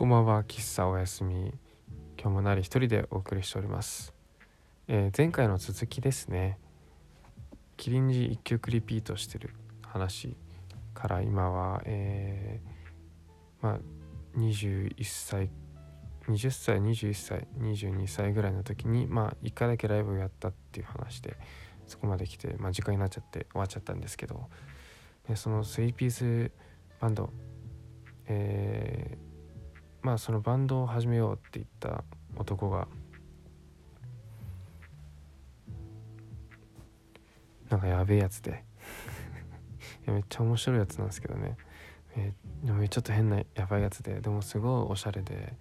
こんばんは喫茶おやすみ。今日もなり一人でお送りしております、えー前回の続きですね。キリンジ一曲リピートしてる話から今はえーまあ21歳20歳21歳22歳ぐらいの時にまあ1回だけライブをやったっていう話でそこまで来て、まあ、時間になっちゃって終わっちゃったんですけど。でその3ピースバンドえーまあそのバンドを始めようって言った男がなんかやべえやつで。いやめっちゃ面白いやつなんですけどね、えでもちょっと変なやばいやつで。でもすごいおしゃれで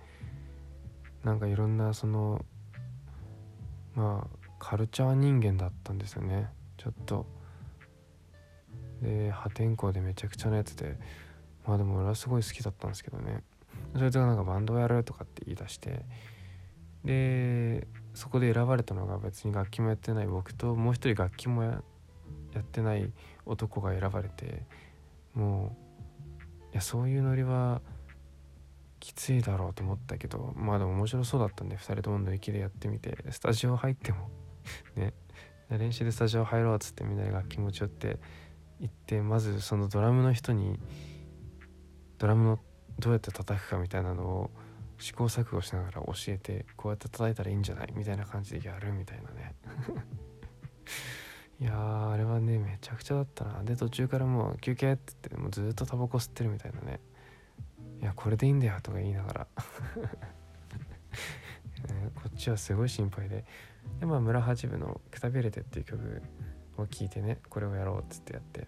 なんかいろんなそのまあカルチャー人間だったんですよね。ちょっと。で破天荒でめちゃくちゃなやつで。まあでも俺はすごい好きだったんですけどね。そいつがなんかバンドをやるとかって言い出してでそこで選ばれたのが別に楽器もやってない僕ともう一人楽器もやってない男が選ばれてもういやそういうノリはきついだろうと思ったけどまあでも面白そうだったんで2人とも乗り気でやってみてスタジオ入っても ね練習でスタジオ入ろうっつってみんなで楽器持ち寄って行ってまずそのドラムの人にドラムのどうやって叩くかみたいなのを試行錯誤しながら教えてこうやって叩いたらいいんじゃない？みたいな感じでやるみたいなね。いやーあれはねめちゃくちゃだったな。で途中からもう休憩って言ってもうずっとタバコ吸ってるみたいなね。いやこれでいいんだよとか言いながら、ねこっちはすごい心配で。でまあ村八部の「くたびれて」っていう曲を聴いてねこれをやろうっつってやって。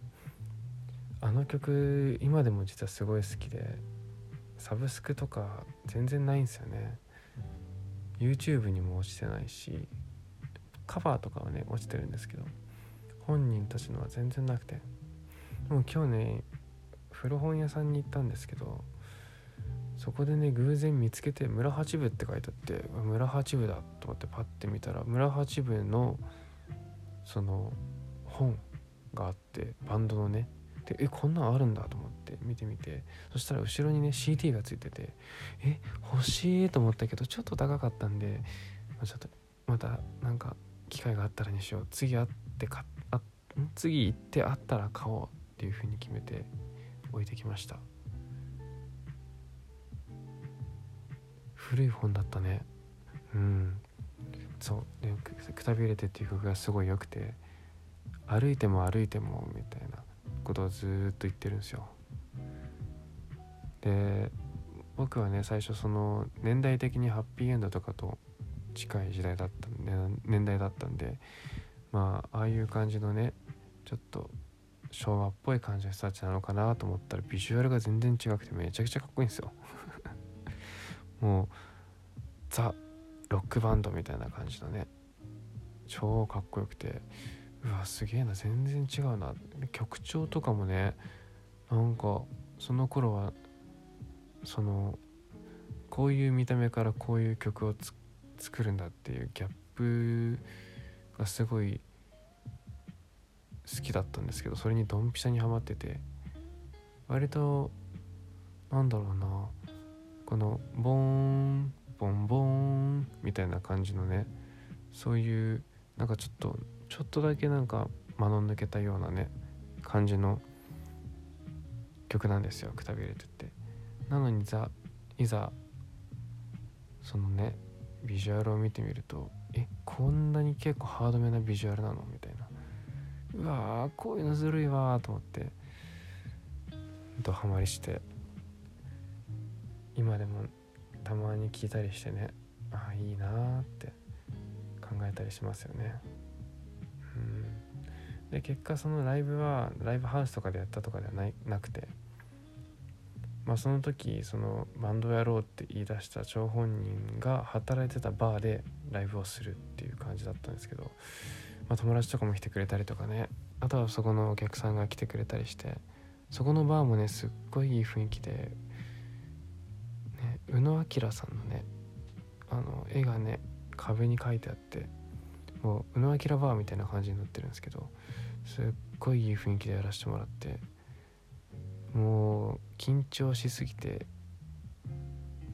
あの曲今でも実はすごい好きで。サブスクとか全然ないんですよね。YouTube にも落ちてないしカバーとかはね落ちてるんですけど本人たちのは全然なくて。でも今日ね古本屋さんに行ったんですけどそこでね偶然見つけて「村八部」って書いてあって村八部だと思ってパッて見たら村八部のその本があってバンドのねでえこんなんあるんだと思って見てみて。そしたら後ろにね CD がついててえ欲しいと思ったけどちょっと高かったんでまあちょっとまたなんか機会があったらにしよう。次会ってかあ次行って会ったら買おうっていう風に決めて置いてきました。古い本だったね。うん。そう。でくくたびれてっていう曲がすごい良くて歩いても歩いてもみたいな。ことをずっと言ってるんですよ。で僕はね最初その年代的にハッピーエンドとかと近い時代だったんで年代だったんでまあああいう感じのねちょっと昭和っぽい感じの人たちなのかなと思ったらビジュアルが全然違くてめちゃくちゃかっこいいんですよ。もうザ・ロックバンドみたいな感じのね超かっこよくてうわすげえな全然違うな。曲調とかもねなんかその頃はそのこういう見た目からこういう曲を作るんだっていうギャップがすごい好きだったんですけどそれにドンピシャにはまってて割となんだろうなこのボーンボンボーンみたいな感じのねそういうなんかちょっとちょっとだけなんか間の抜けたようなね感じの曲なんですよ「くたびれて」って。なのにざいざそのねビジュアルを見てみるとえこんなに結構ハードめなビジュアルなの？みたいな。うわーこういうのずるいわと思ってドハマりして。今でもたまに聞いたりしてねああいいなって考えたりしますよね。うん。で結果そのライブはライブハウスとかでやったとかではないなくて。まあその時そのバンドやろうって言い出した張本人が働いてたバーでライブをするっていう感じだったんですけど、まあ、友達とかも来てくれたりとかね。あとはそこのお客さんが来てくれたりしてそこのバーもねすっごいいい雰囲気で、ね、宇野明さんのねあの絵がね壁に書いてあってもう宇野明バーみたいな感じになってるんですけどすっごいいい雰囲気でやらせてもらってもう緊張しすぎて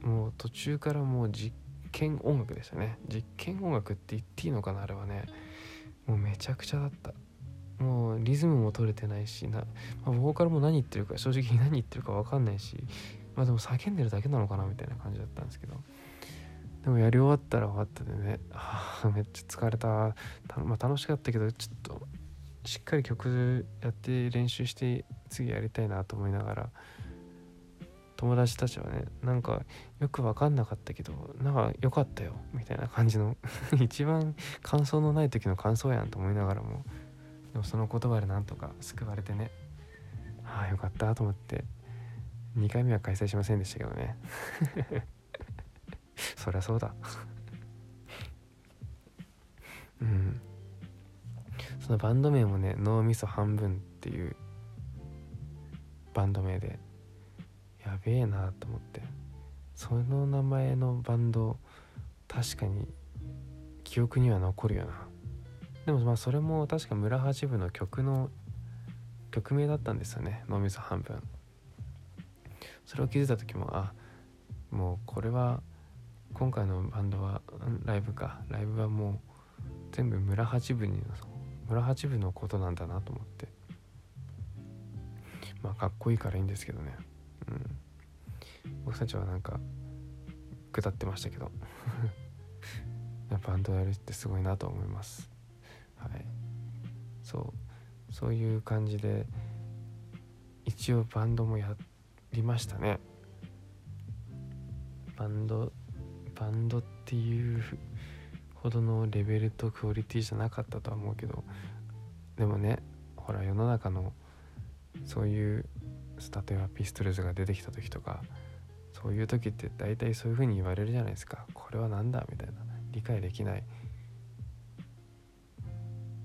もう途中からもう実験音楽でしたね。実験音楽って言っていいのかなあれはね。もうめちゃくちゃだった。もうリズムも取れてないしな、まあ、ボーカルも何言ってるか正直何言ってるか分かんないしまあでも叫んでるだけなのかなみたいな感じだったんですけど。でもやり終わったら終わったでね。あめっちゃ疲れた。まあ、楽しかったけどちょっとしっかり曲やって練習して次やりたいなと思いながら友達たちはねなんかよく分かんなかったけどなんか良かったよみたいな感じの 一番感想のない時の感想やんと思いながらもでもその言葉でなんとか救われてねああよかったと思って2回目は開催しませんでしたけどね。そりゃそうだ。うん。そのバンド名もね脳みそ半分っていうバンド名でやべえなと思って。その名前のバンド確かに記憶には残るよな。でもまあそれも確か村八部の曲の曲名だったんですよね。脳みそ半分。それを気づいた時もあもうこれは今回のバンドはライブか。ライブはもう全部村八部に村八部のことなんだなと思って。まあかっこいいからいいんですけどね。うん。僕たちはなんか下ってましたけど。バンドやるってすごいなと思います。はい。そう。そういう感じで一応バンドもやりましたね。バンドバンドっていうほどのレベルとクオリティじゃなかったとは思うけどでもねほら世の中のそういう例えばピストルズが出てきた時とかそういう時って大体そういう風に言われるじゃないですか。これは何だみたいな理解できない。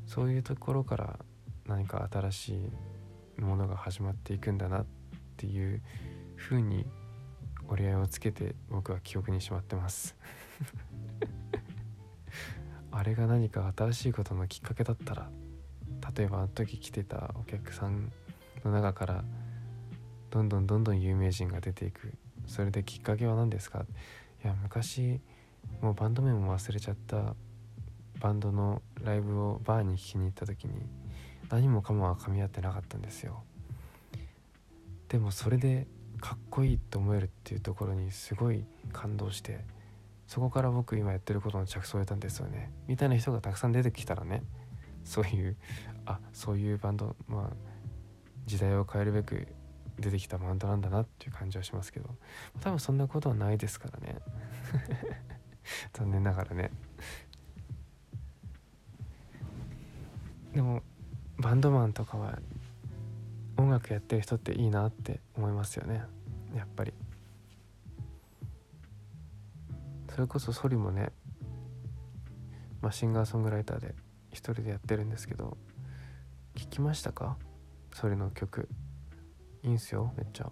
そういうところから何か新しいものが始まっていくんだなっていう風に折り合いをつけて僕は記憶にしまってます。あれが何か新しいことのきっかけだったら例えばあの時来てたお客さんの中からどんどんどんどん有名人が出ていく。それできっかけは何ですか？いや昔もうバンド名も忘れちゃったバンドのライブをバーに聴きに行った時に何もかもは噛み合ってなかったんですよ。でもそれでこいいと思えるっていうところにすごい感動してそこから僕今やってることの着想を得たんですよね。みたいな人がたくさん出てきたらねそういうあそういうバンドまあ時代を変えるべく出てきたバンドなんだなっていう感じはしますけど多分そんなことはないですからね。残念ながらね。でもバンドマンとかは音楽やってる人っていいなって思いますよね。やっぱり。それこそソリもね、まあ、シンガーソングライターで一人でやってるんですけど聞きましたか？ソリの曲。いいんすよめっちゃ。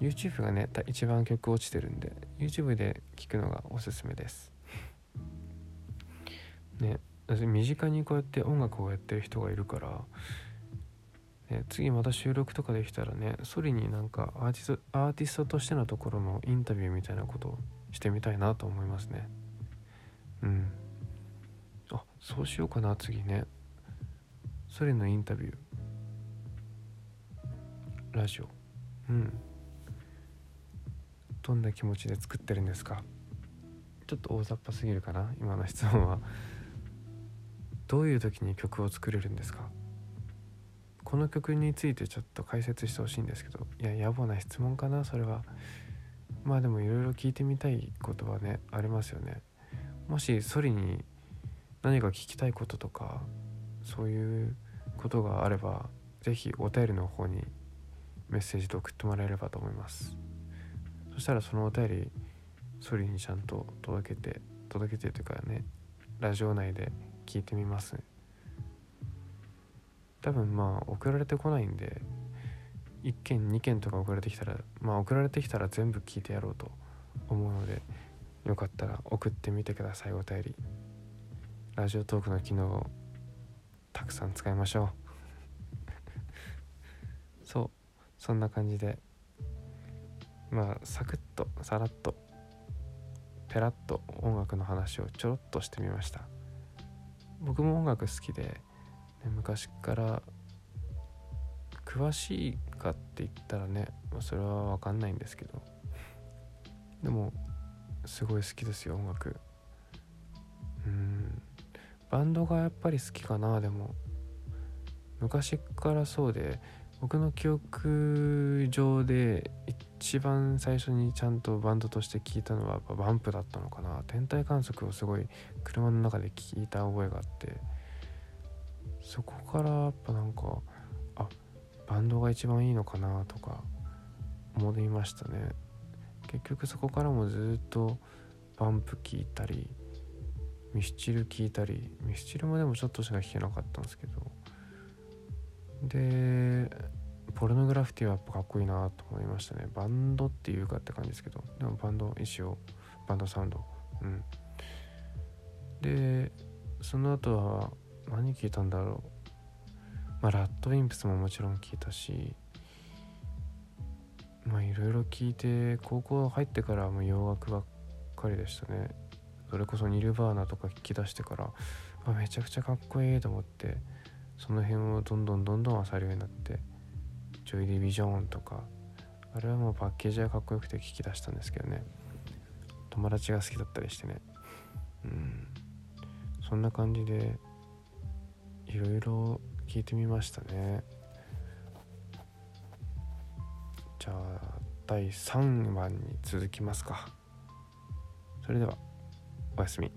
YouTube がね一番曲落ちてるんで YouTube で聴くのがおすすめです。ね身近にこうやって音楽をやってる人がいるから、ね、次また収録とかできたらねソリになんかアーティストアーティストとしてのところのインタビューみたいなことをしてみたいなと思いますね。うん。あそうしようかな次ね。ソリのインタビュー。ラジオ。うん。どんな気持ちで作ってるんですか？ちょっと大雑把すぎるかな今の質問は。どういう時に曲を作れるんですか？この曲についてちょっと解説してほしいんですけどいや野暮な質問かなそれは。まあでもいろいろ聞いてみたいことはねありますよね。もしソリに何か聞きたいこととかそういうことがあれば是非お便りの方にメッセージで送ってもらえればと思います。そしたらそのお便りソリにちゃんと届けて届けてというかねラジオ内で聞いてみます。ね多分まあ送られてこないんで1件2件とか送られてきたらまあ送られてきたら全部聞いてやろうと思うのでよかったら送ってみてくださいお便り。ラジオトークの機能をたくさん使いましょう。そう。そんな感じで。まあサクッとさらっとペラッと音楽の話をちょろっとしてみました。僕も音楽好きで、昔から。詳しいかって言ったらねそれは分かんないんですけど。でもすごい好きですよ音楽。うん。バンドがやっぱり好きかなでも。昔からそうで僕の記憶上で一番最初にちゃんとバンドとして聴いたのはやっぱバンプだったのかな。天体観測をすごい車の中で聴いた覚えがあって。そこからやっぱなんかあバンドが一番いいのかなとか思いましたね。結局そこからもずっとバンプ聴いたりミスチル聴いたりミスチルもでもちょっとしか聴けなかったんですけど。でポルノグラフィティはやっぱかっこいいなと思いましたね。バンドっていうかって感じですけど。でもバンド一応バンドサウンド。うん。でその後は何聞いたんだろう。まあラッドウィンプスももちろん聞いたしまあいろいろ聞いて高校入ってからもう洋楽ばっかりでしたね。それこそニルバーナとか聞き出してからあめちゃくちゃかっこいいと思ってその辺をどんどんどんどん漁るようになってジョイ・ディビジョンとかあれはもうパッケージがかっこよくて聞き出したんですけどね。友達が好きだったりしてね。うん。そんな感じでいろいろ聞いてみましたね。じゃあ第3話に続きますか。それではおやすみ。